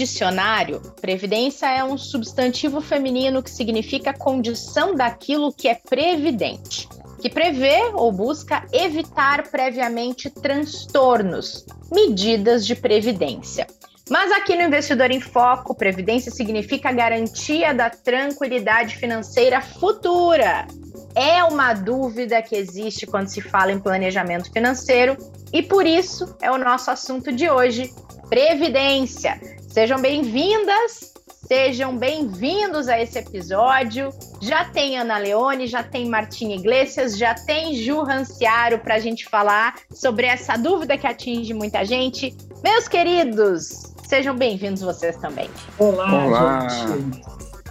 dicionário, previdência é um substantivo feminino que significa condição daquilo que é previdente, que prevê ou busca evitar previamente transtornos, medidas de previdência. Mas aqui no Investidor em Foco, previdência significa garantia da tranquilidade financeira futura. É uma dúvida que existe quando se fala em planejamento financeiro e por isso é o nosso assunto de hoje, previdência. Sejam bem-vindas, sejam bem-vindos a esse episódio. Já tem Ana Leone, já tem Martim Iglesias, já tem Ju Ranciaro para a gente falar sobre essa dúvida que atinge muita gente. Meus queridos, Sejam bem-vindos vocês também. Olá, Olá. gente.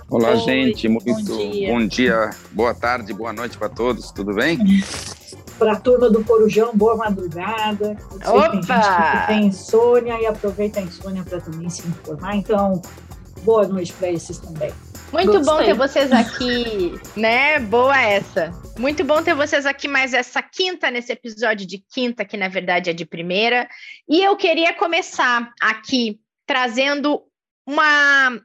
Olá, Oi, gente. Muito bom dia. bom dia, boa tarde, boa noite para todos. Tudo bem? Para a turma do Corujão, boa madrugada. Opa! Tem gente que tem insônia e aproveita a insônia para também se informar. Então, boa noite para esses também. Muito Gostei. bom ter vocês aqui, né? Boa essa. Muito bom ter vocês aqui mais essa quinta, nesse episódio de quinta, que na verdade é de primeira. E eu queria começar aqui trazendo uma,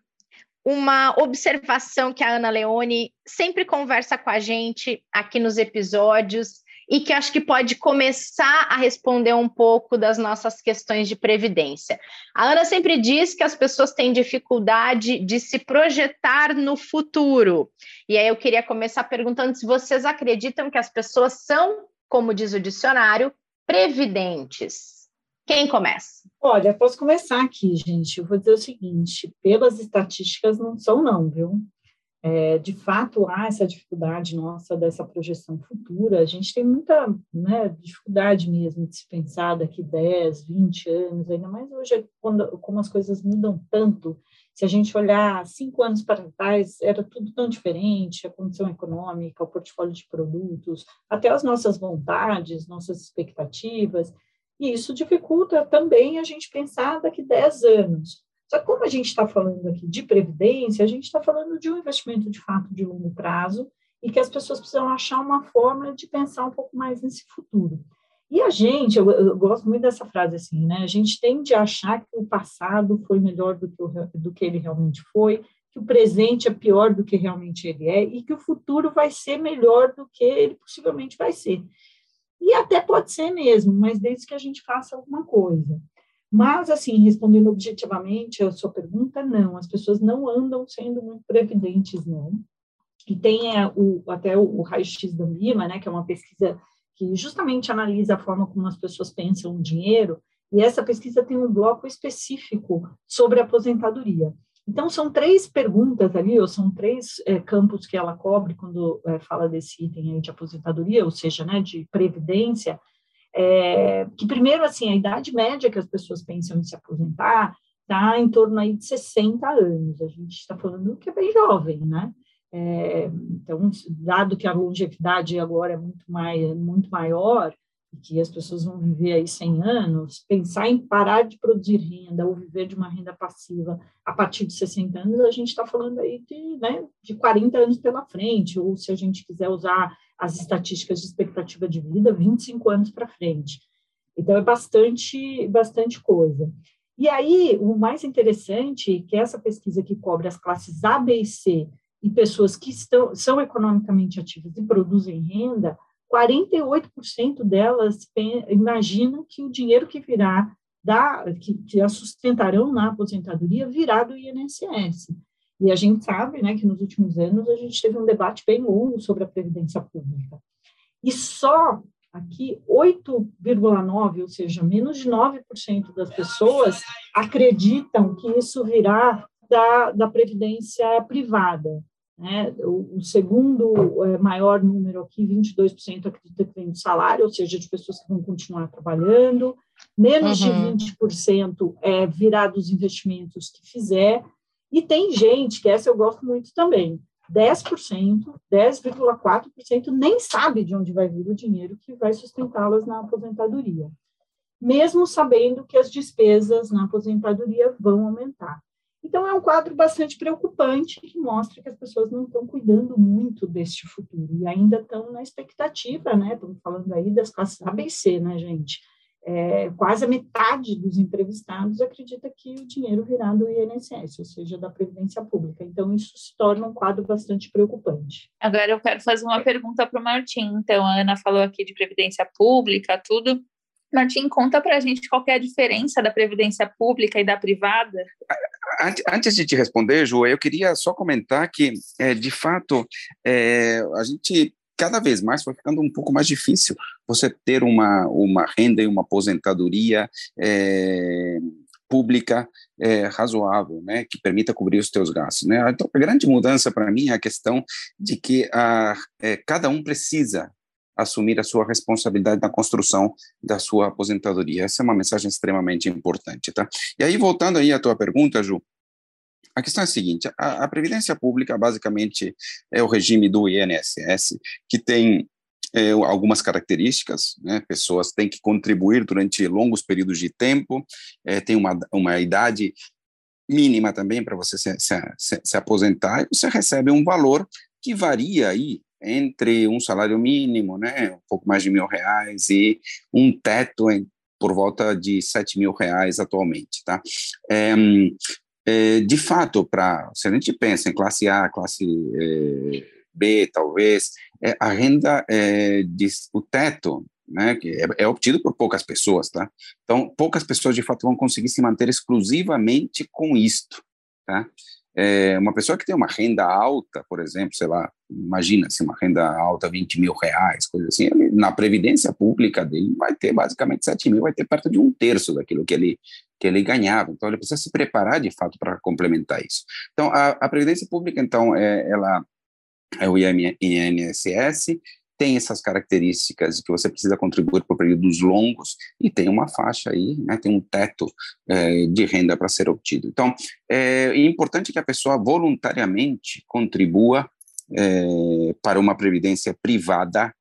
uma observação que a Ana Leone sempre conversa com a gente aqui nos episódios e que acho que pode começar a responder um pouco das nossas questões de previdência. A Ana sempre diz que as pessoas têm dificuldade de se projetar no futuro. E aí eu queria começar perguntando se vocês acreditam que as pessoas são, como diz o dicionário, previdentes. Quem começa? Olha, posso começar aqui, gente. Eu vou dizer o seguinte: pelas estatísticas, não são, não, viu? É, de fato, há essa dificuldade nossa dessa projeção futura. A gente tem muita né, dificuldade mesmo de se pensar daqui 10, 20 anos, ainda mais hoje, quando, como as coisas mudam tanto. Se a gente olhar cinco anos para trás, era tudo tão diferente, a condição econômica, o portfólio de produtos, até as nossas vontades, nossas expectativas. E isso dificulta também a gente pensar daqui 10 anos. Só que como a gente está falando aqui de previdência, a gente está falando de um investimento de fato de longo prazo e que as pessoas precisam achar uma forma de pensar um pouco mais nesse futuro. E a gente, eu, eu gosto muito dessa frase assim, né? A gente tende a achar que o passado foi melhor do que, o, do que ele realmente foi, que o presente é pior do que realmente ele é e que o futuro vai ser melhor do que ele possivelmente vai ser. E até pode ser mesmo, mas desde que a gente faça alguma coisa. Mas, assim, respondendo objetivamente a sua pergunta, não, as pessoas não andam sendo muito previdentes, não. E tem é, o, até o, o raio-x da Ambima, né, que é uma pesquisa que justamente analisa a forma como as pessoas pensam o dinheiro, e essa pesquisa tem um bloco específico sobre aposentadoria. Então, são três perguntas ali, ou são três é, campos que ela cobre quando é, fala desse item de aposentadoria, ou seja, né, de previdência, é, que primeiro, assim, a idade média que as pessoas pensam em se aposentar está em torno aí de 60 anos, a gente está falando que é bem jovem, né? É, então, dado que a longevidade agora é muito, mais, muito maior, que as pessoas vão viver aí 100 anos, pensar em parar de produzir renda ou viver de uma renda passiva a partir de 60 anos, a gente está falando aí de, né, de 40 anos pela frente, ou se a gente quiser usar as estatísticas de expectativa de vida, 25 anos para frente. Então, é bastante, bastante coisa. E aí, o mais interessante, que essa pesquisa que cobre as classes A, B e C, e pessoas que estão, são economicamente ativas e produzem renda, 48% delas imaginam que o dinheiro que virá, da, que, que a sustentarão na aposentadoria, virá do INSS. E a gente sabe né, que nos últimos anos a gente teve um debate bem longo sobre a previdência pública. E só aqui 8,9%, ou seja, menos de 9% das pessoas acreditam que isso virá da, da previdência privada. Né? O, o, segundo é, maior número aqui, 22% acredita que vem do salário, ou seja, de pessoas que vão continuar trabalhando, menos uhum. de 20% é virá dos investimentos que fizer, e tem gente, que essa eu gosto muito também, 10%, 10,4% nem sabe de onde vai vir o dinheiro que vai sustentá-las na aposentadoria, mesmo sabendo que as despesas na aposentadoria vão aumentar. Então, é um quadro bastante preocupante que mostra que as pessoas não estão cuidando muito deste futuro e ainda estão na expectativa, né? Estamos falando aí das classes ABC, né, gente? É, quase a metade dos entrevistados acredita que o dinheiro virá do INSS, ou seja, da Previdência Pública. Então, isso se torna um quadro bastante preocupante. Agora, eu quero fazer uma pergunta para o Martim. Então, a Ana falou aqui de Previdência Pública, tudo. Martim, conta para a gente qual é a diferença da Previdência Pública e da privada. Antes de te responder, Ju, eu queria só comentar que, é, de fato, é, a gente cada vez mais foi ficando um pouco mais difícil você ter uma, uma renda e uma aposentadoria é, pública é, razoável, né, que permita cobrir os teus gastos, né? Então, a grande mudança para mim é a questão de que a, é, cada um precisa assumir a sua responsabilidade na construção da sua aposentadoria. Essa é uma mensagem extremamente importante, tá? E aí, voltando aí à tua pergunta, Ju, a questão é a seguinte: a, a, Previdência Pública, basicamente, é o regime do INSS, que tem é, algumas características, né? pessoas têm que contribuir durante longos períodos de tempo, é, tem uma, uma idade mínima também para você se, se, se, se aposentar, e você recebe um valor que varia aí entre um salário mínimo, né, um pouco mais de mil reais, e um teto em, por volta de sete mil reais atualmente, tá? É, é, de fato, para se a gente pensa em classe A, classe é, B, talvez, é, a renda, é, de, o teto, né, que é, é, obtido por poucas pessoas, tá? Então, poucas pessoas, de fato, vão conseguir se manter exclusivamente com isto, tá? É, uma pessoa que tem uma renda alta, por exemplo, sei lá, imagina se uma renda alta, 20 mil reais, coisa assim, ele, na previdência pública dele vai ter basicamente 7 mil, vai ter perto de um terço daquilo que ele, que ele ganhava. Então, ele precisa se preparar de fato para complementar isso. Então, a, a previdência pública, então, é, ela é o INSS, tem essas características que você precisa contribuir por períodos longos e tem uma faixa aí, né, tem um teto é, de renda para ser obtido. Então, é, é importante que a pessoa voluntariamente contribua é, para uma previdência privada,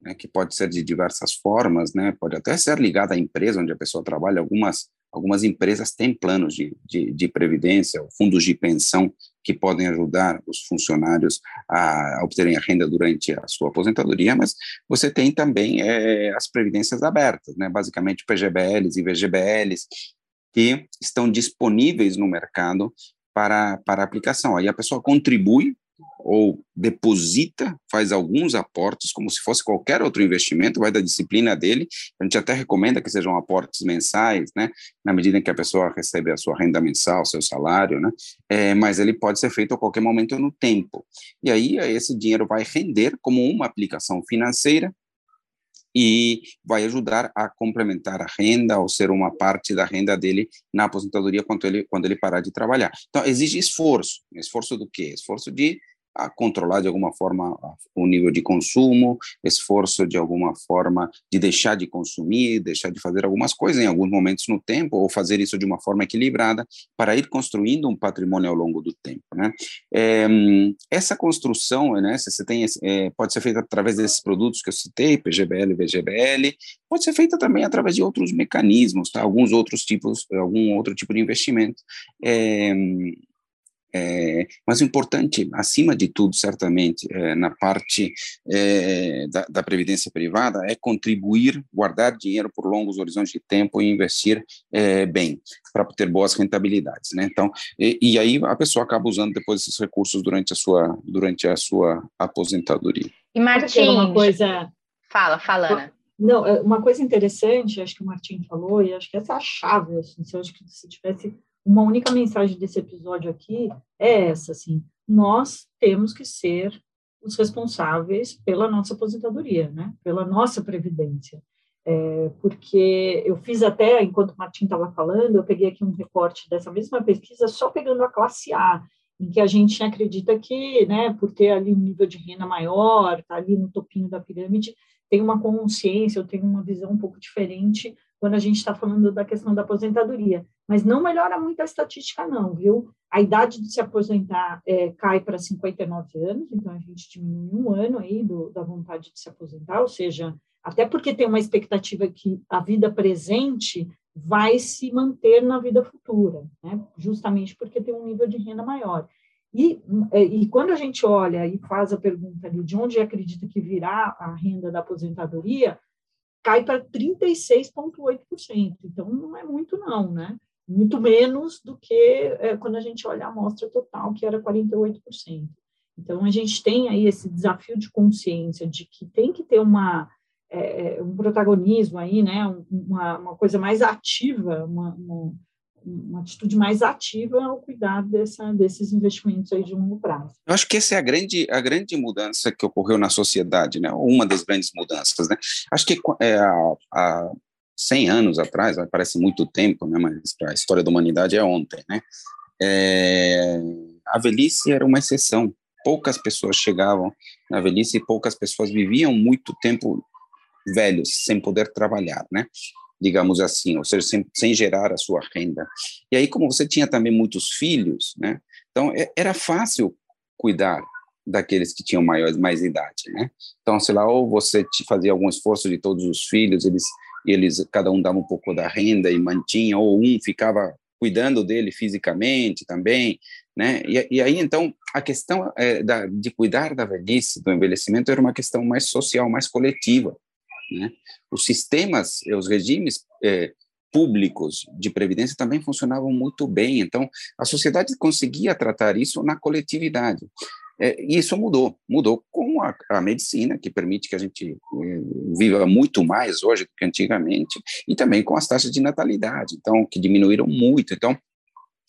né, que pode ser de diversas formas, né, pode até ser ligada à empresa onde a pessoa trabalha, algumas Algumas empresas têm planos de, de, de previdência, fundos de pensão que podem ajudar os funcionários a obterem a renda durante a sua aposentadoria, mas você tem também é, as previdências abertas, né? basicamente PGBLs e VGBLs, que estão disponíveis no mercado para, para aplicação. Aí a pessoa contribui ou deposita, faz alguns aportes, como se fosse qualquer outro investimento, vai da disciplina dele. A gente até recomenda que sejam aportes mensais, né, na medida em que a pessoa recebe a sua renda mensal, seu salário, né, é, mas ele pode ser feito a qualquer momento no tempo. E aí esse dinheiro vai render como uma aplicação financeira e vai ajudar a complementar a renda ou ser uma parte da renda dele na aposentadoria quando ele, quando ele parar de trabalhar. Então, exige esforço. Esforço do quê? Esforço de a controlar de alguma forma o nível de consumo, esforço de alguma forma de deixar de consumir, deixar de fazer algumas coisas em alguns momentos no tempo, ou fazer isso de uma forma equilibrada, para ir construindo um patrimônio ao longo do tempo. Né? É, essa construção, né, você tem, é, pode ser feita através desses produtos que eu citei, PGBL, VGBL, pode ser feita também através de outros mecanismos, tá? alguns outros tipos, algum outro tipo de investimento. É, é, mas o importante, acima de tudo, certamente, é, na parte é, da, da, previdência privada, é contribuir, guardar dinheiro por longos horizontes de tempo e investir é, bem, para ter boas rentabilidades. Né? Então, e, e, aí a pessoa acaba usando depois esses recursos durante a sua, durante a sua aposentadoria. E Martim, uma coisa... Fala, fala, Ana. Não, é, uma coisa interessante, acho que o Martim falou, e acho que essa é a chave, assim, se eu acho que se tivesse uma única mensagem desse episódio aqui é essa, assim, nós temos que ser os responsáveis pela nossa aposentadoria, né? Pela nossa previdência. É, porque eu fiz até, enquanto o Martim estava falando, eu peguei aqui um recorte dessa mesma pesquisa, só pegando a classe A, em que a gente acredita que, né, por ter ali um nível de renda maior, tá ali no topinho da pirâmide, tem uma consciência, eu tenho uma visão um pouco diferente quando a gente está falando da questão da aposentadoria. Mas não melhora muito a estatística, não, viu? A idade de se aposentar é, cai para 59 anos, então a gente diminui um ano aí do, da vontade de se aposentar, ou seja, até porque tem uma expectativa que a vida presente vai se manter na vida futura, né? justamente porque tem um nível de renda maior. E, é, e quando a gente olha e faz a pergunta ali de onde acredita que virá a renda da aposentadoria, cai para 36,8%. Então, não é muito, não, né? Muito menos do que é, quando a gente olha a amostra total, que era 48%. Então, a gente tem aí esse desafio de consciência de que tem que ter uma, é, um protagonismo aí, né? Uma, uma coisa mais ativa, uma, uma uma atitude mais ativa ao cuidar dessa, desses investimentos aí de longo prazo. Eu acho que essa é a grande, a grande mudança que ocorreu na sociedade, né? uma das grandes mudanças. Né? Acho que é, há, há 100 anos atrás, parece muito tempo, né? mas para a história da humanidade é ontem. Né? É, a velhice era uma exceção. Poucas pessoas chegavam na velhice e poucas pessoas viviam muito tempo velhos, sem poder trabalhar, né? digamos assim, ou seja, sem, sem gerar a sua renda. E aí, como você tinha também muitos filhos, né? Então, é, era fácil cuidar daqueles que tinham maior, mais idade, né? Então, sei lá, ou você fazia algum esforço de todos os filhos, eles, eles cada um dava um pouco da renda e mantinha, ou um ficava cuidando dele fisicamente também, né? E, e aí, então, a questão é, da, de cuidar da velhice, do envelhecimento, era uma questão mais social, mais coletiva, né? Os sistemas, os regimes é, públicos de previdência também funcionavam muito bem, então a sociedade conseguia tratar isso na coletividade. É, e isso mudou, mudou com a, a, medicina, que permite que a gente é, viva muito mais hoje do que antigamente, e também com as taxas de natalidade, então, que diminuíram muito. Então,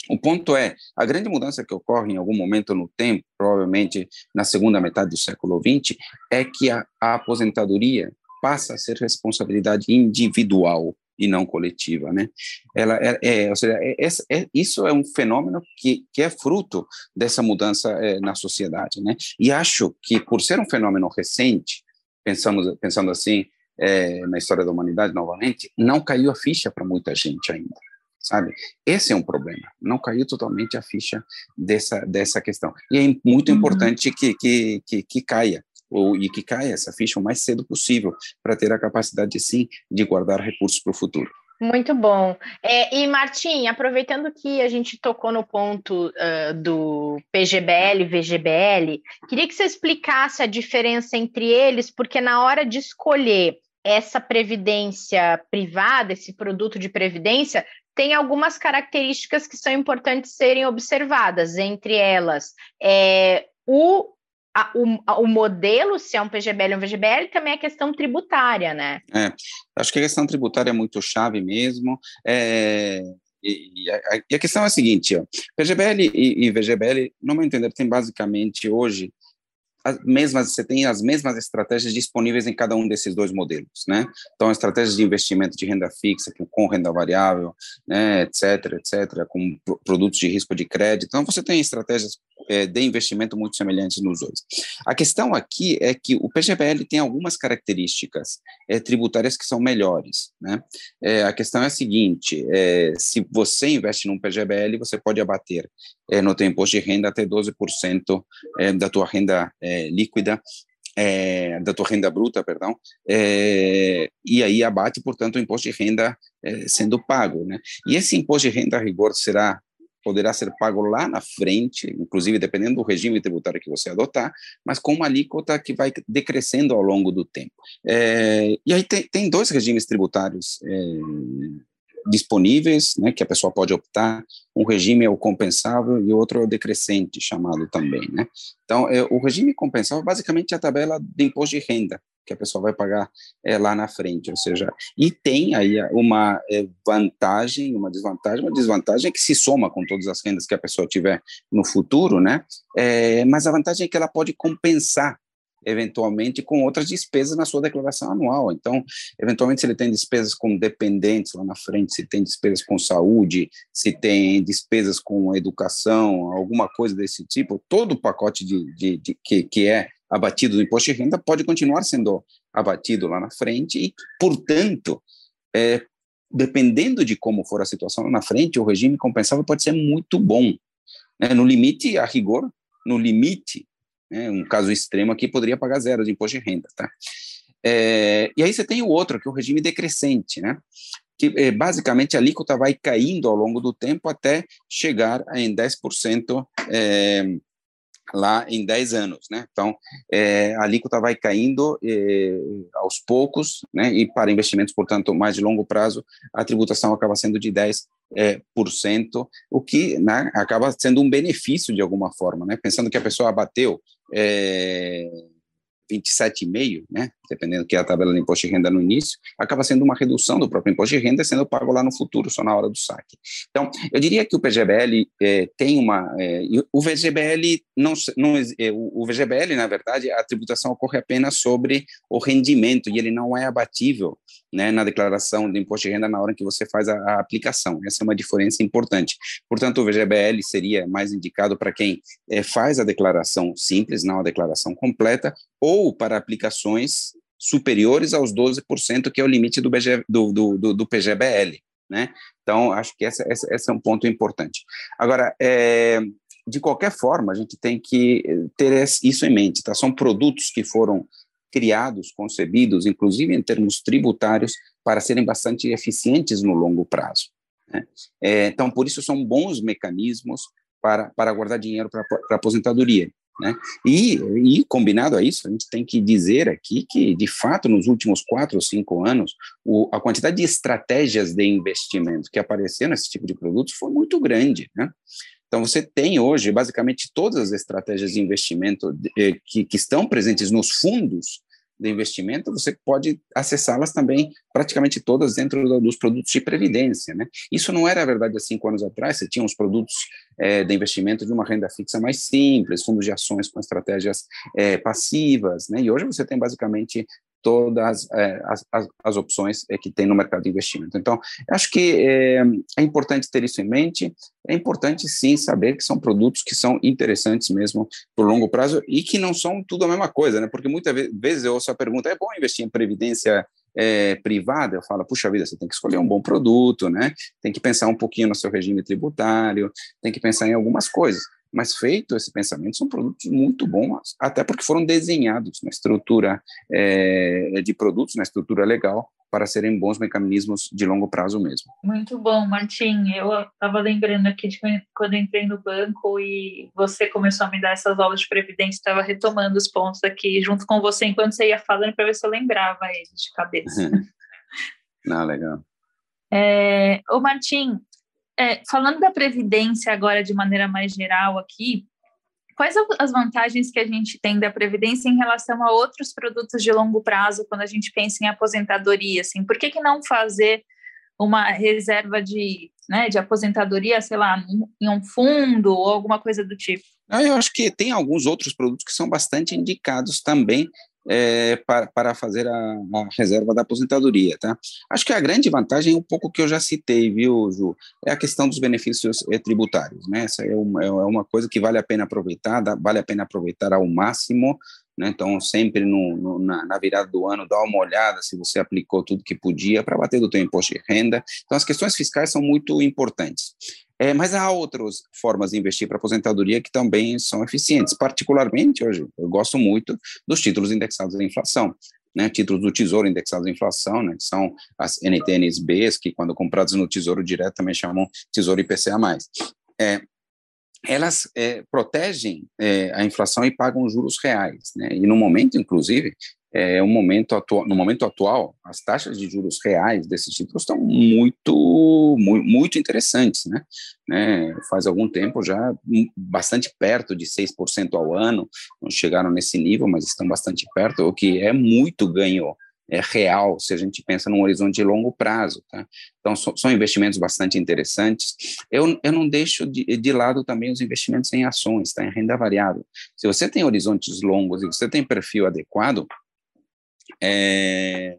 o ponto é, a grande mudança que ocorre em algum momento no tempo, provavelmente na segunda metade do século XX, é que a, a aposentadoria passa a ser responsabilidade individual e não coletiva, né? Ela é, é ou seja, é, é, isso é um fenômeno que, que é fruto dessa mudança é, na sociedade, né? E acho que por ser um fenômeno recente, pensamos pensando assim é, na história da humanidade novamente, não caiu a ficha para muita gente ainda, sabe? Esse é um problema, não caiu totalmente a ficha dessa dessa questão. E é muito uhum. importante que, que, que, que caia, ou, e que caia essa ficha o mais cedo possível, para ter a capacidade, sim, de guardar recursos para o futuro. Muito bom. É, e, Martim, aproveitando que a gente tocou no ponto uh, do PGBL e VGBL, queria que você explicasse a diferença entre eles, porque na hora de escolher essa previdência privada, esse produto de previdência, tem algumas características que são importantes serem observadas, entre elas é, o a, o, a, o, modelo, se é um PGBL ou um VGBL, também é questão tributária, né? É, acho que a questão tributária é muito chave mesmo. É, e, e, a, e, a, questão é a seguinte: ó, PGBL e, e VGBL, no meu entender, tem basicamente hoje as mesmas, você tem as mesmas estratégias disponíveis em cada um desses dois modelos, né? Então, estratégias de investimento de renda fixa, com renda variável, né, etc, etc, com produtos de risco de crédito. Então, você tem estratégias é, de investimento muito semelhantes nos dois. A questão aqui é que o PGBL tem algumas características é, tributárias que são melhores, né? É, a questão é a seguinte, é, se você investe num PGBL, você pode abater é, no teu imposto de renda até 12% é, da tua renda líquida, é, da tua renda bruta, perdão, é, e aí abate, portanto, o imposto de renda é, sendo pago, né? E esse imposto de renda a rigor será poderá ser pago lá na frente, inclusive dependendo do regime tributário que você adotar, mas com uma alíquota que vai decrescendo ao longo do tempo. É, e aí tem, tem dois regimes tributários é, disponíveis, né, que a pessoa pode optar. Um regime é o compensável e outro é o decrescente, chamado também, né? Então, é, o regime compensável basicamente é a tabela de imposto de renda que a pessoa vai pagar é, lá na frente, ou seja, e tem aí uma é, vantagem, uma desvantagem, uma desvantagem que se soma com todas as rendas que a pessoa tiver no futuro, né? É, mas a vantagem é que ela pode compensar eventualmente com outras despesas na sua declaração anual. Então, eventualmente, se ele tem despesas com dependentes lá na frente, se tem despesas com saúde, se tem despesas com educação, alguma coisa desse tipo, todo o pacote de, de, de que, que é abatido do imposto de renda pode continuar sendo abatido lá na frente e, portanto, é, dependendo de como for a situação lá na frente, o regime compensável pode ser muito bom. Né? No limite, a rigor, no limite, né, um caso extremo aqui, poderia pagar zero de imposto de renda, tá? É, e aí você tem o outro, que é o regime decrescente, né? Que é, basicamente a alíquota vai caindo ao longo do tempo até chegar em 10% é, lá em 10 anos, né? Então, é, a alíquota vai caindo é, aos poucos, né? E para investimentos, portanto, mais de longo prazo, a tributação acaba sendo de 10 é, por cento, o que né, acaba sendo um benefício de alguma forma, né? Pensando que a pessoa abateu é, 27,5, né, dependendo que é a tabela de imposto de renda no início, acaba sendo uma redução do próprio imposto de renda sendo pago lá no futuro, só na hora do saque. Então, eu diria que o PGBL é, tem uma... É, o VGBL, não, não, é, o VGBL, na verdade, a tributação ocorre apenas sobre o rendimento e ele não é abatível né, na declaração de imposto de renda na hora que você faz a, a, aplicação. Essa é uma diferença importante. Portanto, o VGBL seria mais indicado para quem é, faz a declaração simples, não a declaração completa, ou para aplicações superiores aos 12%, que é o limite do, BG, do, do, do, PGBL. Né? Então, acho que esse, esse, esse é um ponto importante. Agora, é, de qualquer forma, a gente tem que ter isso em mente, tá? São produtos que foram criados, concebidos, inclusive em termos tributários, para serem bastante eficientes no longo prazo. Né? É, então, por isso, são bons mecanismos para, para guardar dinheiro para a aposentadoria. Né? E, e, combinado a isso, a gente tem que dizer aqui que, de fato, nos últimos quatro ou cinco anos, o, a quantidade de estratégias de investimento que apareceram nesse tipo de produtos foi muito grande. Né? Então, você tem hoje, basicamente, todas as estratégias de investimento eh, que, que estão presentes nos fundos de investimento, você pode acessá-las também, praticamente todas, dentro dos produtos de previdência. Né? Isso não era verdade há cinco anos atrás, você tinha os produtos é, de investimento de uma renda fixa mais simples, fundos de ações com estratégias é, passivas, né? e hoje você tem basicamente todas é, as, as, as, opções é, que tem no mercado de investimento. Então, acho que é, é, importante ter isso em mente, é importante sim saber que são produtos que são interessantes mesmo por longo prazo e que não são tudo a mesma coisa, né? porque muitas vezes eu ouço a pergunta, é bom investir em previdência é, privada, eu falo, puxa vida, você tem que escolher um bom produto, né? Tem que pensar um pouquinho no seu regime tributário, tem que pensar em algumas coisas. Mas feito esse pensamento, são produtos muito bons, até porque foram desenhados na estrutura é, de produtos, na estrutura legal, para serem bons mecanismos de longo prazo mesmo. Muito bom, Martim. Eu estava lembrando aqui de quando entrei no banco e você começou a me dar essas aulas de previdência, estava retomando os pontos aqui junto com você enquanto você ia falando para ver se eu lembrava eles de cabeça. Não, legal. É, ô Martim, é, falando da Previdência agora de maneira mais geral aqui, quais as vantagens que a gente tem da Previdência em relação a outros produtos de longo prazo quando a gente pensa em aposentadoria? Assim, por que, que não fazer uma reserva de, né, de aposentadoria, sei lá, em um fundo ou alguma coisa do tipo? Eu acho que tem alguns outros produtos que são bastante indicados também é, para, para fazer a, a, reserva da aposentadoria, tá? Acho que a grande vantagem é um pouco que eu já citei, viu, Ju? É a questão dos benefícios é, tributários, né? Essa é uma, é uma coisa que vale a pena aproveitar, dá, vale a pena aproveitar ao máximo, né? Então, sempre no, no, na, na, virada do ano, dá uma olhada se você aplicou tudo que podia para bater do teu imposto de renda. Então, as questões fiscais são muito importantes. É, mas há outras formas de investir para aposentadoria que também são eficientes. Particularmente, hoje, eu gosto muito dos títulos indexados à inflação. Né, títulos do Tesouro indexados à inflação, né, que são as NTNSBs, que quando comprados no Tesouro Direto também chamam Tesouro IPCA+. É, elas é, protegem é, a inflação e pagam juros reais, né? E no momento, inclusive, é, um momento no momento atual, as taxas de juros reais desses títulos estão muito, muito, muito interessantes, né? né? Faz algum tempo já bastante perto de 6% ao ano, não chegaram nesse nível, mas estão bastante perto, o que é muito ganho é, real, se a gente pensa num horizonte de longo prazo. Tá? Então, so, são investimentos bastante interessantes. Eu, eu não deixo de, de lado também os investimentos em ações, tá? em renda variável. Se você tem horizontes longos e você tem perfil adequado, é,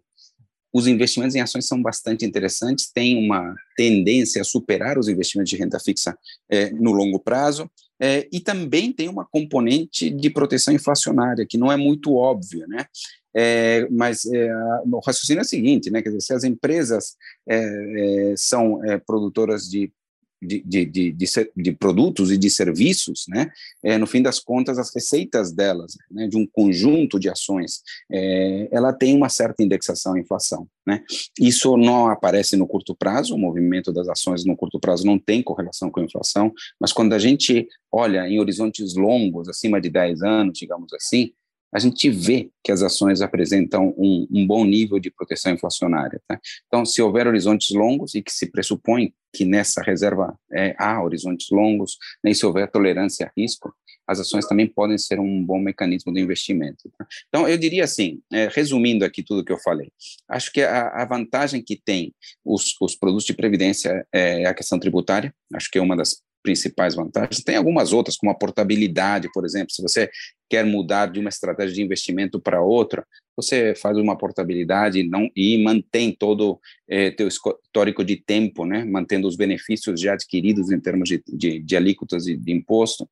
os investimentos em ações são bastante interessantes, têm uma tendência a superar os investimentos de renda fixa é, no longo prazo, é, e também tem uma componente de proteção inflacionária, que não é muito óbvia, né? É, mas é, o raciocínio é o seguinte, né? Quer dizer, se as empresas é, é, são produtoras de de, de, de, de, de produtos e de serviços, né, é, no fim das contas, as receitas delas, né, de um conjunto de ações, é, ela tem uma certa indexação à inflação. Né? Isso não aparece no curto prazo, o movimento das ações no curto prazo não tem correlação com a inflação, mas quando a gente olha em horizontes longos, acima de 10 anos, digamos assim, a gente vê que as ações apresentam um, um bom nível de proteção inflacionária. Tá? Então, se houver horizontes longos e que se pressupõe que nessa reserva é, há horizontes longos, né, e se houver tolerância a risco, as ações também podem ser um bom mecanismo de investimento. Tá? Então, eu diria assim, é, resumindo aqui tudo que eu falei, acho que a, a vantagem que tem os, os, produtos de previdência é a questão tributária, acho que é uma das principais vantagens. Tem algumas outras, como a portabilidade, por exemplo. Se você quer mudar de uma estratégia de investimento para outra, você faz uma portabilidade não, e mantém todo é, teu histórico de tempo, né, mantendo os benefícios já adquiridos em termos de, de, de alíquotas e de imposto.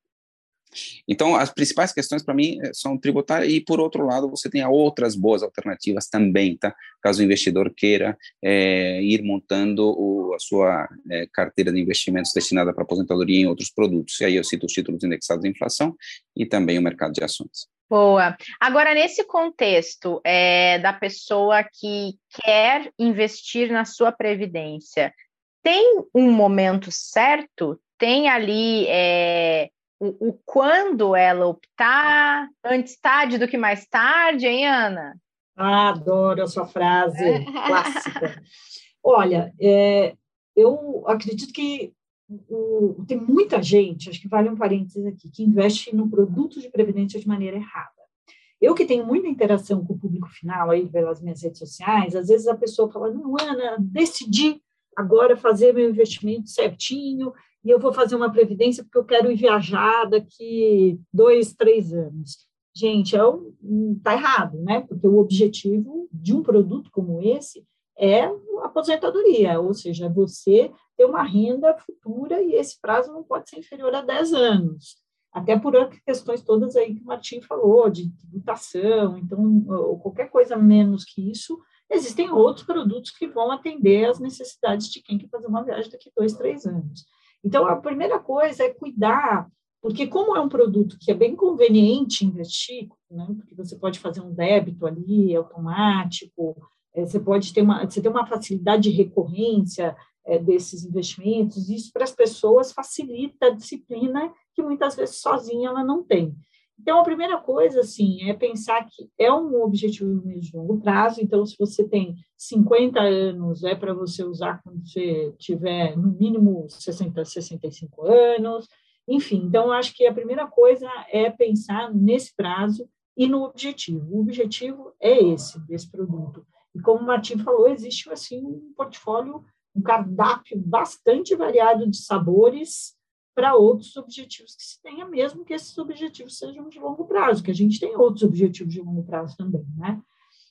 Então, as principais questões para mim eh, são tributárias e, por outro lado, você tem outras boas alternativas também, tá? Caso o investidor queira é, ir montando o, a sua é, carteira de investimentos destinada para aposentadoria em outros produtos. E aí eu cito os títulos indexados à inflação e também o mercado de ações. Boa. Agora, nesse contexto é, da pessoa que quer investir na sua previdência, tem um momento certo? Tem ali é, o, o quando ela optar, antes tarde do que mais tarde, hein, Ana? Ah, adoro a sua frase clássica. Olha, é, eu acredito que o, tem muita gente, acho que vale um parênteses aqui, que investe no produto de previdência de maneira errada. Eu que tenho muita interação com o público final aí pelas minhas redes sociais, às vezes a pessoa fala, não, Ana, decidi agora fazer meu investimento certinho, e eu vou fazer uma previdência porque eu quero viajar daqui dois, três anos. Gente, é um, tá errado, né? Porque o objetivo de um produto como esse é a aposentadoria, ou seja, você ter uma renda futura e esse prazo não pode ser inferior a 10 anos. Até por questões todas aí que o Martim falou, de tributação, então, qualquer coisa menos que isso, existem outros produtos que vão atender às necessidades de quem quer fazer uma viagem daqui dois, três anos. Então, a primeira coisa é cuidar, porque como é um produto que é bem conveniente investir, né, porque você pode fazer um débito ali automático, é, você pode ter uma, você tem uma facilidade de recorrência é, desses investimentos, isso para as pessoas facilita a disciplina que muitas vezes sozinha ela não tem. Então, a primeira coisa, assim, é pensar que é um objetivo de longo prazo. Então, se você tem 50 anos, é para você usar quando você tiver, no mínimo, 60, 65 anos. Enfim, então, acho que a primeira coisa é pensar nesse prazo e no objetivo. O objetivo é esse, desse produto. E como o Martim falou, existe, assim, um portfólio, um cardápio bastante variado de sabores, para outros objetivos que se tenha, mesmo que esses objetivos sejam de longo prazo, que a gente tem outros objetivos de longo prazo também, né?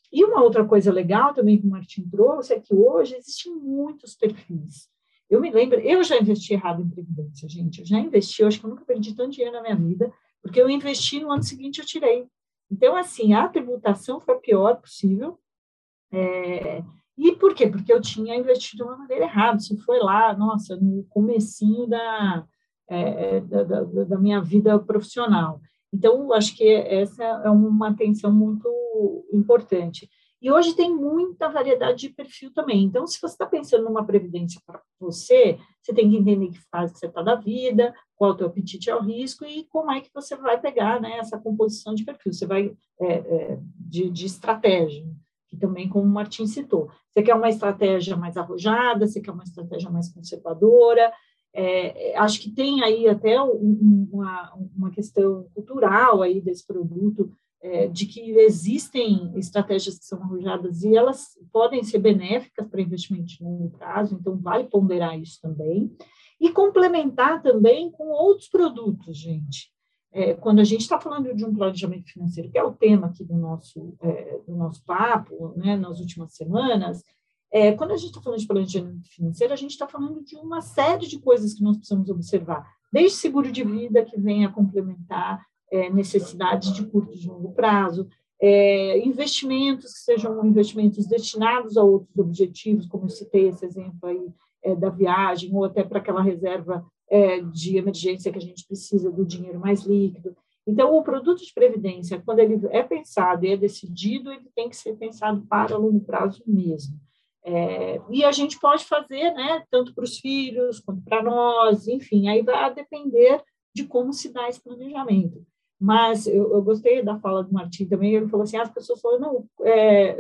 E uma outra coisa legal também que o Martin trouxe é que hoje existem muitos perfis. Eu me lembro, eu já investi errado em previdência, gente. Eu já investi, eu acho que eu nunca perdi tanto dinheiro na minha vida, porque eu investi no ano seguinte eu tirei. Então, assim, a tributação foi a pior possível. É, e por quê? Porque eu tinha investido de uma maneira errada. Isso foi lá, nossa, no comecinho da, é, da, da, da, minha vida profissional. Então, acho que essa é uma atenção muito importante. E hoje tem muita variedade de perfil também. Então, se você está pensando numa previdência para você, você tem que entender que fase você está da vida, qual é o teu apetite ao risco e como é que você vai pegar né, essa composição de perfil. Você vai é, é, de, de estratégia, que também, como o Martin citou. Você quer uma estratégia mais arrojada, você quer uma estratégia mais conservadora, é, acho que tem aí até uma, uma questão cultural aí desse produto, é, de que existem estratégias que são arrojadas e elas podem ser benéficas para investimento de longo prazo, então vale ponderar isso também. E complementar também com outros produtos, gente. É, quando a gente está falando de um planejamento financeiro, que é o tema aqui do nosso, é, do nosso papo, né, nas últimas semanas, é, quando a gente está falando de planejamento financeiro, a gente está falando de uma série de coisas que nós precisamos observar, desde seguro de vida, que vem a complementar é, necessidades de curto e de longo prazo, é, investimentos que sejam investimentos destinados a outros objetivos, como eu citei esse exemplo aí é, da viagem, ou até para aquela reserva é, de emergência que a gente precisa do dinheiro mais líquido. Então, o produto de previdência, quando ele é pensado e é decidido, ele tem que ser pensado para longo prazo mesmo. É, e a gente pode fazer, né, tanto para os filhos quanto para nós, enfim, aí vai depender de como se dá esse planejamento. Mas eu, eu, gostei da fala do Martim também, ele falou assim, ah, as pessoas falam, não, é,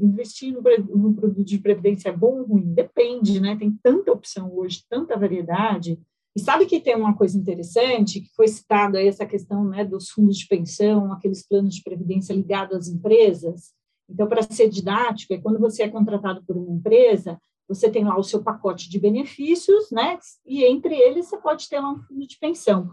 investir no, no, produto de previdência é bom ou ruim? Depende, né? Tem tanta opção hoje, tanta variedade. E sabe que tem uma coisa interessante, que foi citado aí essa questão né, dos fundos de pensão, aqueles planos de previdência ligados às empresas. Então, para ser didático, é quando você é contratado por uma empresa, você tem lá o seu pacote de benefícios, né? E entre eles você pode ter lá um fundo de pensão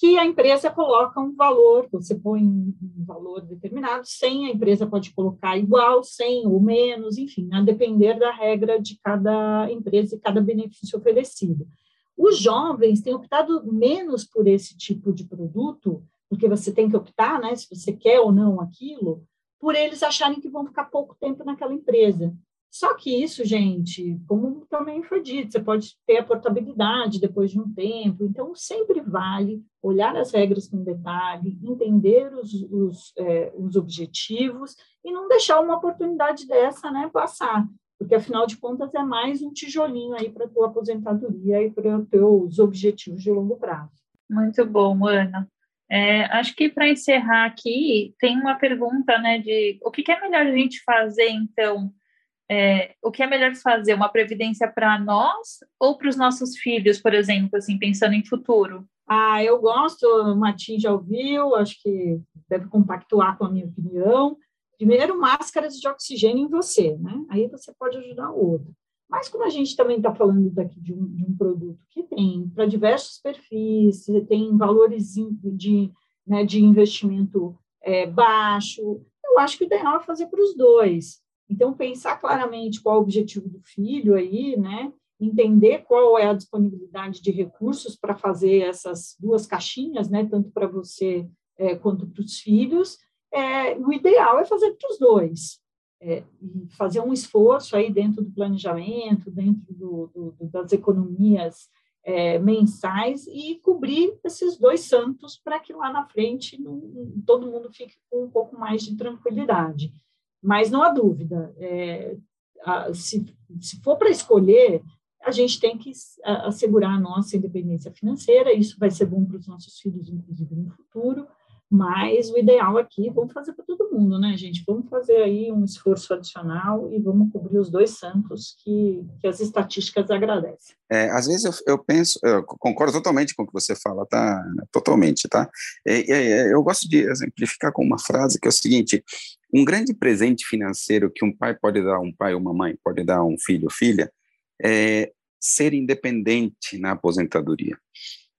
que a empresa coloca um valor, você põe um valor determinado, 100, a empresa pode colocar igual, 100 ou menos, enfim, a depender da regra de cada empresa e cada benefício oferecido. Os jovens têm optado menos por esse tipo de produto, porque você tem que optar, né, se você quer ou não aquilo, por eles acharem que vão ficar pouco tempo naquela empresa. Só que isso, gente, como também foi dito, você pode ter a portabilidade depois de um tempo, então sempre vale olhar as regras com detalhe, entender os, os, é, os objetivos e não deixar uma oportunidade dessa né, passar, porque afinal de contas é mais um tijolinho aí para a tua aposentadoria e para os teus objetivos de longo prazo. Muito bom, Ana. É, acho que para encerrar aqui, tem uma pergunta né, de o que, que é melhor a gente fazer, então, é, o que é melhor fazer, uma previdência para nós ou para os nossos filhos, por exemplo, assim, pensando em futuro? Ah, eu gosto, o Martim já ouviu, acho que deve compactuar com a minha opinião. Primeiro, máscaras de oxigênio em você, né? Aí você pode ajudar o outro. Mas como a gente também está falando daqui de um, de um, produto que tem para diversos perfis, tem valores de, né, de investimento é, baixo, eu acho que o ideal é fazer para os dois. Então, pensar claramente qual é o objetivo do filho aí, né? Entender qual é a disponibilidade de recursos para fazer essas duas caixinhas, né? Tanto para você é, quanto para os filhos. É, o ideal é fazer para os dois. É, fazer um esforço aí dentro do planejamento, dentro do, do, das economias é, mensais e cobrir esses dois santos para que lá na frente não, todo mundo fique com um pouco mais de tranquilidade. Mas não há dúvida, é, a, se, se for para escolher, a gente tem que assegurar a nossa independência financeira, isso vai ser bom para os nossos filhos, inclusive no futuro, mas o ideal aqui, vamos fazer para todo mundo, né, gente? Vamos fazer aí um esforço adicional e vamos cobrir os dois santos que, que as estatísticas agradecem. É, às vezes eu, eu, penso, eu concordo totalmente com o que você fala, tá? Totalmente, tá? É, é, eu gosto de exemplificar com uma frase que é o seguinte: um grande presente financeiro que um pai pode dar, um pai ou uma mãe pode dar a um filho ou filha, é ser independente na aposentadoria.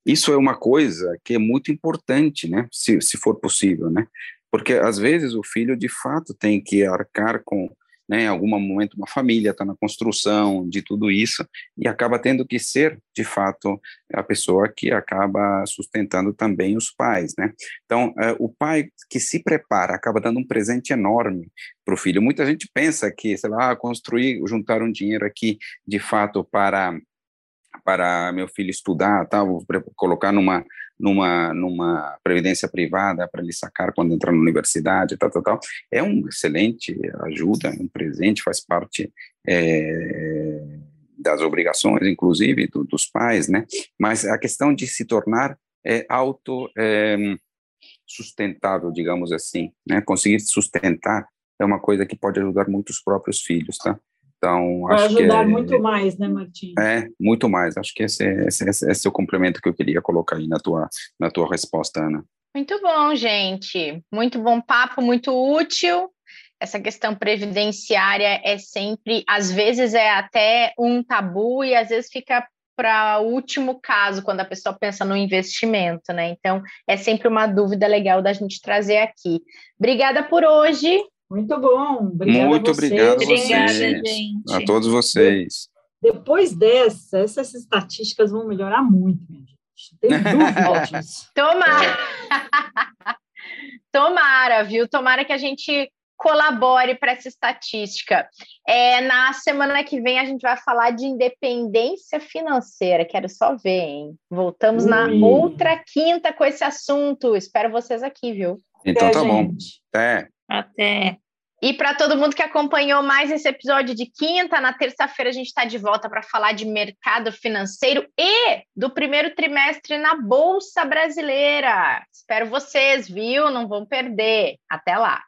Isso é uma coisa que é muito importante, né? Se, se for possível, né? Porque às vezes o filho de fato tem que arcar com né, em algum momento uma família está na construção de tudo isso e acaba tendo que ser, de fato, a pessoa que acaba sustentando também os pais, né? Então, é, o pai que se prepara acaba dando um presente enorme para o filho. Muita gente pensa que, sei lá, construir, juntar um dinheiro aqui, de fato, para para meu filho estudar, tá? Vou colocar numa numa numa previdência privada para ele sacar quando entrar na universidade, tal, tal, tal. É um excelente ajuda, é um presente, faz parte é, das obrigações, inclusive do, dos pais, né? Mas a questão de se tornar é, auto é, sustentável, digamos assim, né? Conseguir sustentar é uma coisa que pode ajudar muito os próprios filhos, tá? Então, Vai ajudar é, muito mais, né, Martim? É, muito mais. Acho que esse, esse, esse, esse é o complemento que eu queria colocar aí na tua, na tua resposta, Ana. Muito bom, gente. Muito bom papo, muito útil. Essa questão previdenciária é sempre, às vezes é até um tabu e às vezes fica para o último caso, quando a pessoa pensa no investimento, né? Então, é sempre uma dúvida legal da gente trazer aqui. Obrigada por hoje. Muito bom. Obrigada Muito obrigado a vocês. Obrigada, gente. A todos vocês. Depois dessa, essas estatísticas vão melhorar muito, minha gente. Tem dúvida disso. Toma! Tomara, viu? Tomara que a gente colabore para essa estatística. É, na semana que vem a gente vai falar de independência financeira. Quero só ver, hein? Voltamos Ui. na outra quinta com esse assunto. Espero vocês aqui, viu? Então Até, tá gente. bom. Até. Até. E para todo mundo que acompanhou mais esse episódio de quinta, na terça-feira a gente está de volta para falar de mercado financeiro e do primeiro trimestre na Bolsa Brasileira. Espero vocês, viu? Não vão perder. Até lá.